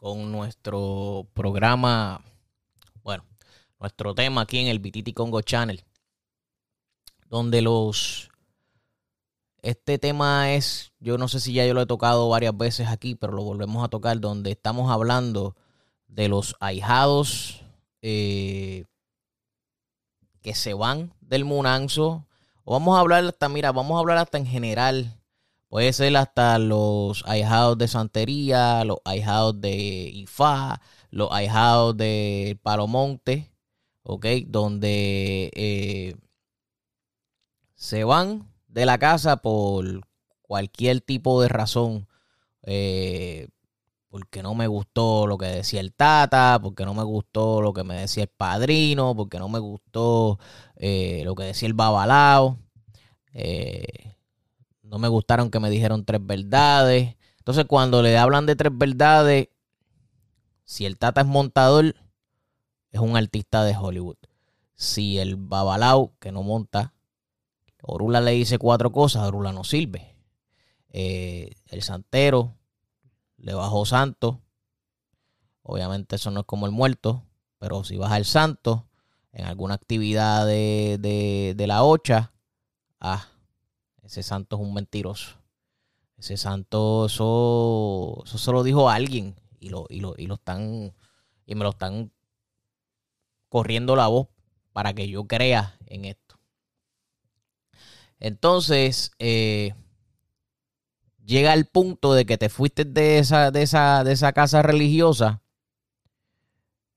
con nuestro programa, bueno, nuestro tema aquí en el Bititi Congo Channel, donde los... Este tema es, yo no sé si ya yo lo he tocado varias veces aquí, pero lo volvemos a tocar, donde estamos hablando de los ahijados eh, que se van del Munanzo. O vamos a hablar hasta, mira, vamos a hablar hasta en general Puede ser hasta los ahijados de Santería, los ahijados de Ifá, los ahijados de Palomonte, ¿ok? Donde eh, se van de la casa por cualquier tipo de razón. Eh, porque no me gustó lo que decía el Tata, porque no me gustó lo que me decía el padrino, porque no me gustó eh, lo que decía el Babalao. Eh, no me gustaron que me dijeron tres verdades. Entonces, cuando le hablan de tres verdades, si el Tata es montador, es un artista de Hollywood. Si el Babalao, que no monta, Orula le dice cuatro cosas, Orula no sirve. Eh, el Santero le bajó santo. Obviamente eso no es como el muerto, pero si baja el santo en alguna actividad de, de, de la ocha, ah, ese santo es un mentiroso. Ese santo, eso, eso se lo dijo alguien y lo, y lo, y lo están, y me lo están corriendo la voz para que yo crea en esto. Entonces, eh, llega el punto de que te fuiste de esa, de esa, de esa casa religiosa,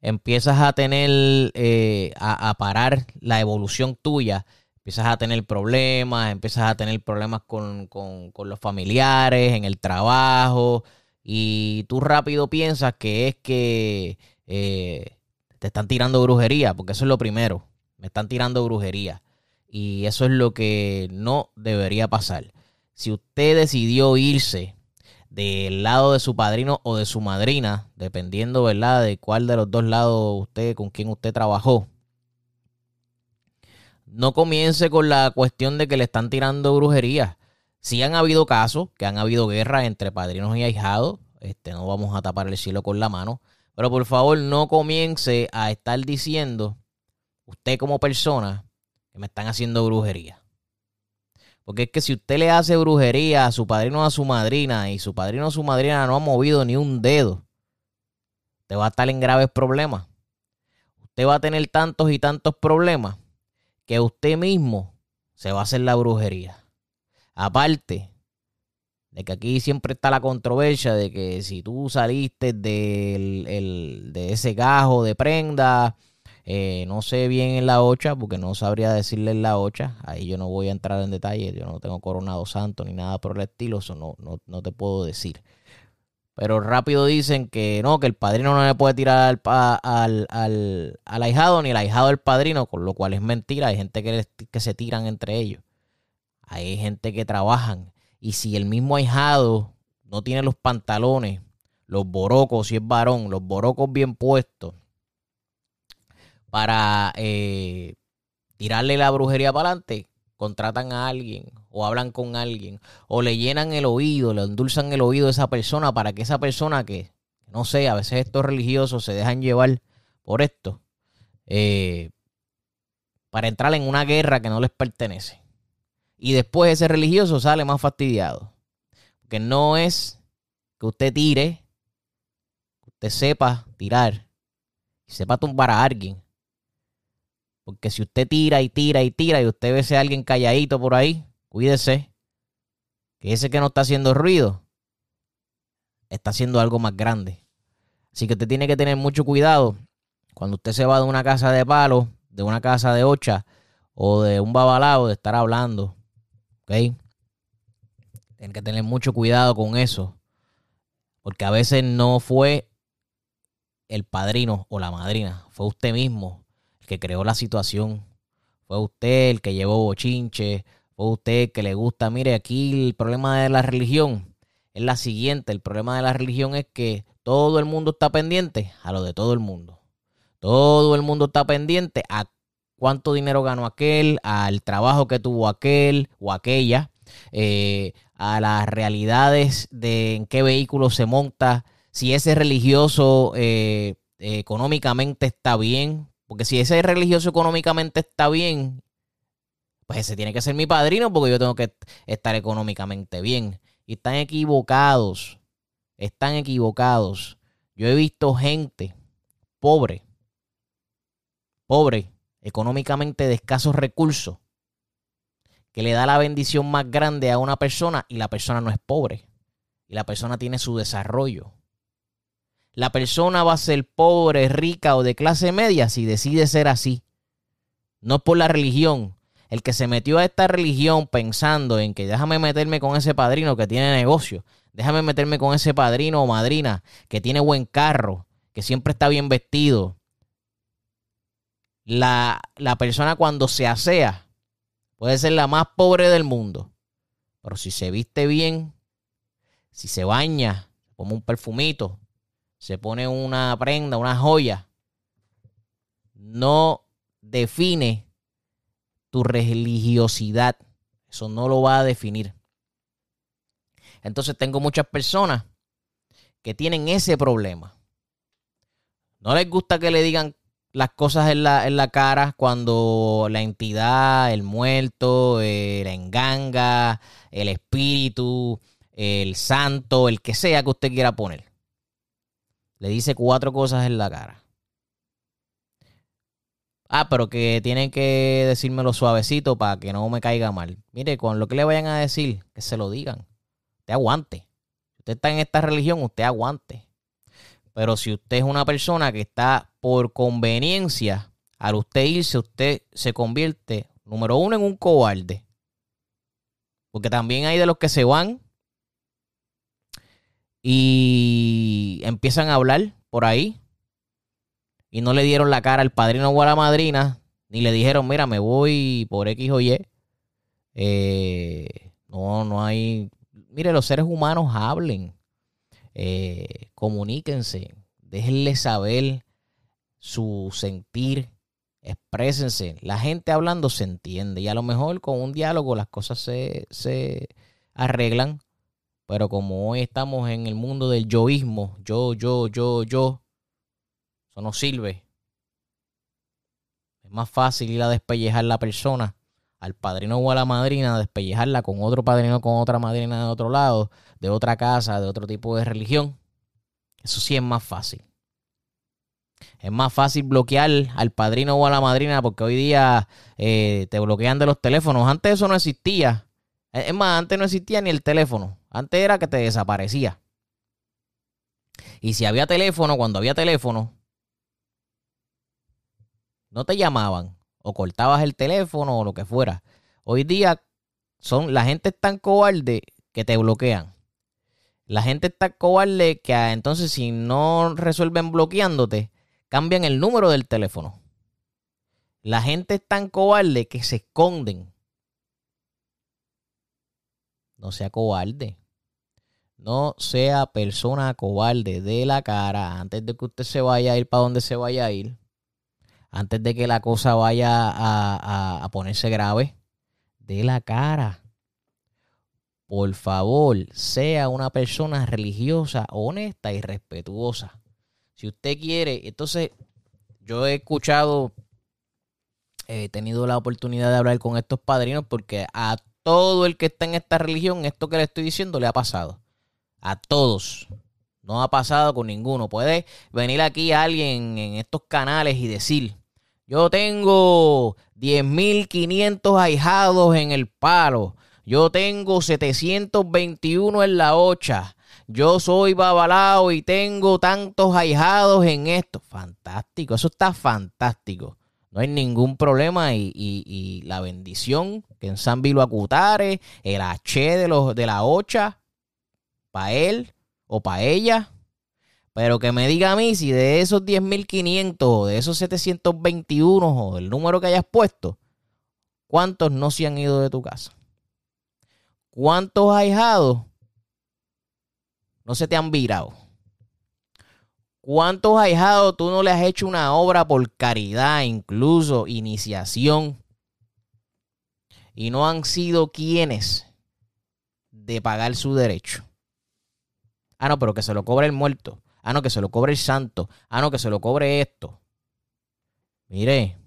empiezas a tener, eh, a, a, parar la evolución tuya empiezas a tener problemas, empiezas a tener problemas con, los familiares, en el trabajo, y tú rápido piensas que es que eh, te están tirando brujería, porque eso es lo primero, me están tirando brujería. Y eso es lo que no debería pasar. Si usted decidió irse del lado de su padrino o de su madrina, dependiendo, ¿verdad?, de cuál de los dos lados usted, con quién usted trabajó, no comience con la cuestión de que le están tirando brujería. Si han habido casos, que han habido guerras entre padrinos y ahijados, este, no vamos a tapar el cielo con la mano, pero por favor no comience a estar diciendo, usted como persona, que me están haciendo brujería. Porque es que si usted le hace brujería a su padrino o a su madrina y su padrino o su madrina no ha movido ni un dedo, usted va a estar en graves problemas. Usted va a tener tantos y tantos problemas que usted mismo se va a hacer la brujería. Aparte de que aquí siempre está la controversia de que si tú saliste del, de ese gajo de prenda, eh, no sé bien en la ocha, porque no sabría decirle en la ocha, ahí yo no voy a entrar en detalle, yo no tengo coronado santo ni nada por el estilo, eso no, no, no te puedo decir. Pero rápido dicen que no, que el padrino no le puede tirar al, al, ahijado ni el ahijado al padrino, con lo cual es mentira. Hay gente que, que se tiran entre ellos. Hay gente que trabajan. Y si el mismo ahijado no tiene los pantalones, los borocos, si es varón, los borocos bien puestos, para eh, tirarle la brujería para adelante, contratan a alguien o hablan con alguien o le llenan el oído, le endulzan el oído a esa persona para que esa persona que, no sé, a veces estos religiosos se dejan llevar por esto, eh, para entrar en una guerra que no les pertenece. Y después ese religioso sale más fastidiado. Porque no es que usted tire, que usted sepa tirar, sepa tumbar a alguien. Porque si usted tira y tira y tira y usted ve a alguien calladito por ahí, cuídese. Que ese que no está haciendo ruido está haciendo algo más grande. Así que usted tiene que tener mucho cuidado cuando usted se va de una casa de palo, de una casa de ocha o de un babalao de estar hablando. ¿Ok? Tiene que tener mucho cuidado con eso. Porque a veces no fue el padrino o la madrina. Fue usted mismo el que creó la situación. Fue usted el que llevó bochinche. Fue usted el que le gusta. Mire, aquí el problema de la religión es la siguiente. El problema de la religión es que todo el mundo está pendiente a lo de todo el mundo. Todo el mundo está pendiente a cuánto dinero ganó aquel, al trabajo que tuvo aquel o aquella, eh, a las realidades de en qué vehículo se monta, si ese religioso eh, económicamente está bien, porque si ese religioso económicamente está bien, pues ese tiene que ser mi padrino porque yo tengo que estar económicamente bien. Y están equivocados, están equivocados. Yo he visto gente pobre, pobre, económicamente de escasos recursos, que le da la bendición más grande a una persona y la persona no es pobre. Y la persona tiene su desarrollo. La persona va a ser pobre, rica o de clase media si decide ser así. No por la religión. El que se metió a esta religión pensando en que déjame meterme con ese padrino que tiene negocio, déjame meterme con ese padrino o madrina que tiene buen carro, que siempre está bien vestido. La, la persona cuando se asea puede ser la más pobre del mundo, pero si se viste bien, si se baña, como un perfumito, se pone una prenda, una joya, no define tu religiosidad. Eso no lo va a definir. Entonces tengo muchas personas que tienen ese problema. No les gusta que le digan las cosas en la, en la cara cuando la entidad, el muerto, el enganga, el espíritu, el santo, el que sea que usted quiera poner le dice cuatro cosas en la cara. Ah, pero que tienen que decírmelo suavecito para que no me caiga mal. Mire, con lo que le vayan a decir, que se lo digan. Usted aguante. Usted está en esta religión, usted aguante. Pero si usted es una persona que está por conveniencia, al usted irse, usted se convierte, número uno, en un cobarde. Porque también hay de los que se van y empiezan a hablar por ahí y no le dieron la cara al padrino o a la madrina, ni le dijeron, mira, me voy por X o Y. Eh, no, no hay... Mire, los seres humanos hablen, eh, comuníquense, déjenle saber su sentir, exprésense. La gente hablando se entiende y a lo mejor con un diálogo las cosas se, se arreglan pero como hoy estamos en el mundo del yoísmo, yo, yo, yo, yo, eso no sirve. Es más fácil ir a despellejar la persona, al padrino o a la madrina, despellejarla con otro padrino, con otra madrina de otro lado, de otra casa, de otro tipo de religión. Eso sí es más fácil. Es más fácil bloquear al padrino o a la madrina porque hoy día eh, te bloquean de los teléfonos. Antes eso no existía. Es más, antes no existía ni el teléfono. Antes era que te desaparecía. Y si había teléfono, cuando había teléfono, no te llamaban o cortabas el teléfono o lo que fuera. Hoy día son la gente es tan cobarde que te bloquean. La gente está cobarde que ah, entonces si no resuelven bloqueándote, cambian el número del teléfono. La gente es tan cobarde que se esconden. No sea cobarde. No sea persona cobarde de la cara antes de que usted se vaya a ir para donde se vaya a ir. Antes de que la cosa vaya a, ponerse grave. De la cara. Por favor, sea una persona religiosa, honesta y respetuosa. Si usted quiere, entonces yo he escuchado, he tenido la oportunidad de hablar con estos padrinos porque a todo el que está en esta religión, esto que le estoy diciendo le ha pasado. A todos. No ha pasado con ninguno. Puede venir aquí alguien en estos canales y decir, yo tengo 10.500 ahijados en el palo. Yo tengo 721 en la ocha. Yo soy babalao y tengo tantos ahijados en esto. Fantástico, eso está fantástico. No hay ningún problema y, la bendición que en San Vilo Acutare, el H de, los, de la ocha, para él o para ella. Pero que me diga a mí si de esos 10.500 o de esos 721 o del número que hayas puesto, ¿cuántos no se han ido de tu casa? ¿Cuántos ahijados no se te han virado? ¿Cuántos ahijados tú no le has hecho una obra por caridad, incluso iniciación? Y no han sido quienes de pagar su derecho. Ah, no, pero que se lo cobre el muerto. Ah, no, que se lo cobre el santo. Ah, no, que se lo cobre esto. Mire,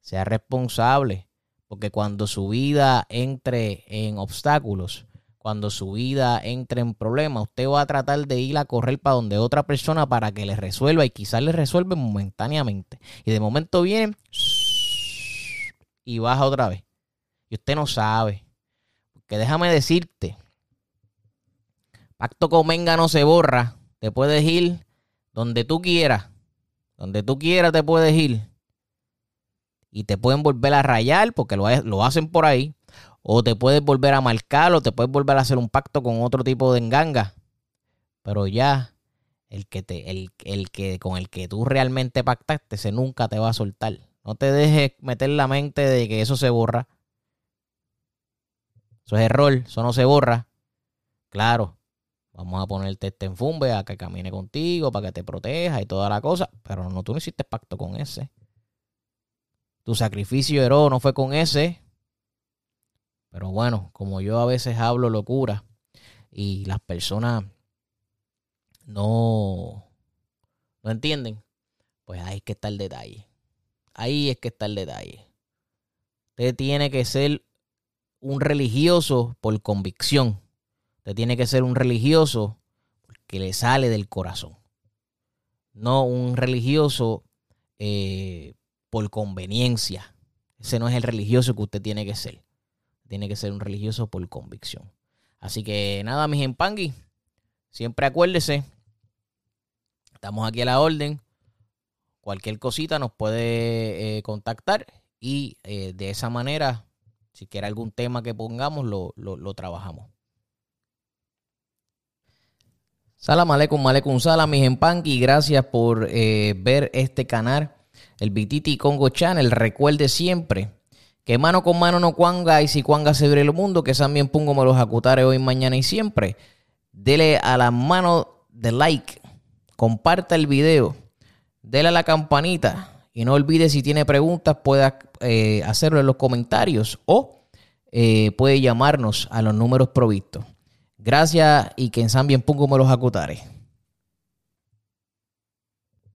sea responsable. Porque cuando su vida entre en obstáculos, cuando su vida entre en problemas, usted va a tratar de ir a correr para donde otra persona para que le resuelva y quizás le resuelve momentáneamente. Y de momento viene y baja otra vez. Y usted no sabe. Porque déjame decirte, Pacto con Venga no se borra. Te puedes ir donde tú quieras. Donde tú quieras te puedes ir. Y te pueden volver a rayar porque lo, lo hacen por ahí. O te puedes volver a marcar o te puedes volver a hacer un pacto con otro tipo de enganga. Pero ya, el que, te, el, el que con el que tú realmente pactaste, ese nunca te va a soltar. No te dejes meter la mente de que eso se borra. Eso es error, eso no se borra. Claro, Vamos a ponerte este enfumbe a que camine contigo, para que te proteja y toda la cosa. Pero no, tú no hiciste pacto con ese. Tu sacrificio heroico no fue con ese. Pero bueno, como yo a veces hablo locura y las personas no, no entienden, pues ahí es que está el detalle. Ahí es que está el detalle. Usted tiene que ser un religioso por convicción Usted tiene que ser un religioso que le sale del corazón. No un religioso eh, por conveniencia. Ese no es el religioso que usted tiene que ser. Tiene que ser un religioso por convicción. Así que nada, mis empangui. Siempre acuérdese. Estamos aquí a la orden. Cualquier cosita nos puede eh, contactar. Y eh, de esa manera, si quiere algún tema que pongamos, lo, lo trabajamos. Salam aleikum, aleikum salam, mis empanqui. Gracias por eh, ver este canal, el BTT Congo Channel. Recuerde siempre que mano con mano no cuanga y si cuanga se abre el mundo, que también pongo me los acutare hoy, mañana y siempre. Dele a la mano de like, comparta el video, dele a la campanita y no olvide si tiene preguntas pueda eh, hacerlo en los comentarios o eh, puede llamarnos a los números provistos. Gracias y que en San bien pongo me los acutares.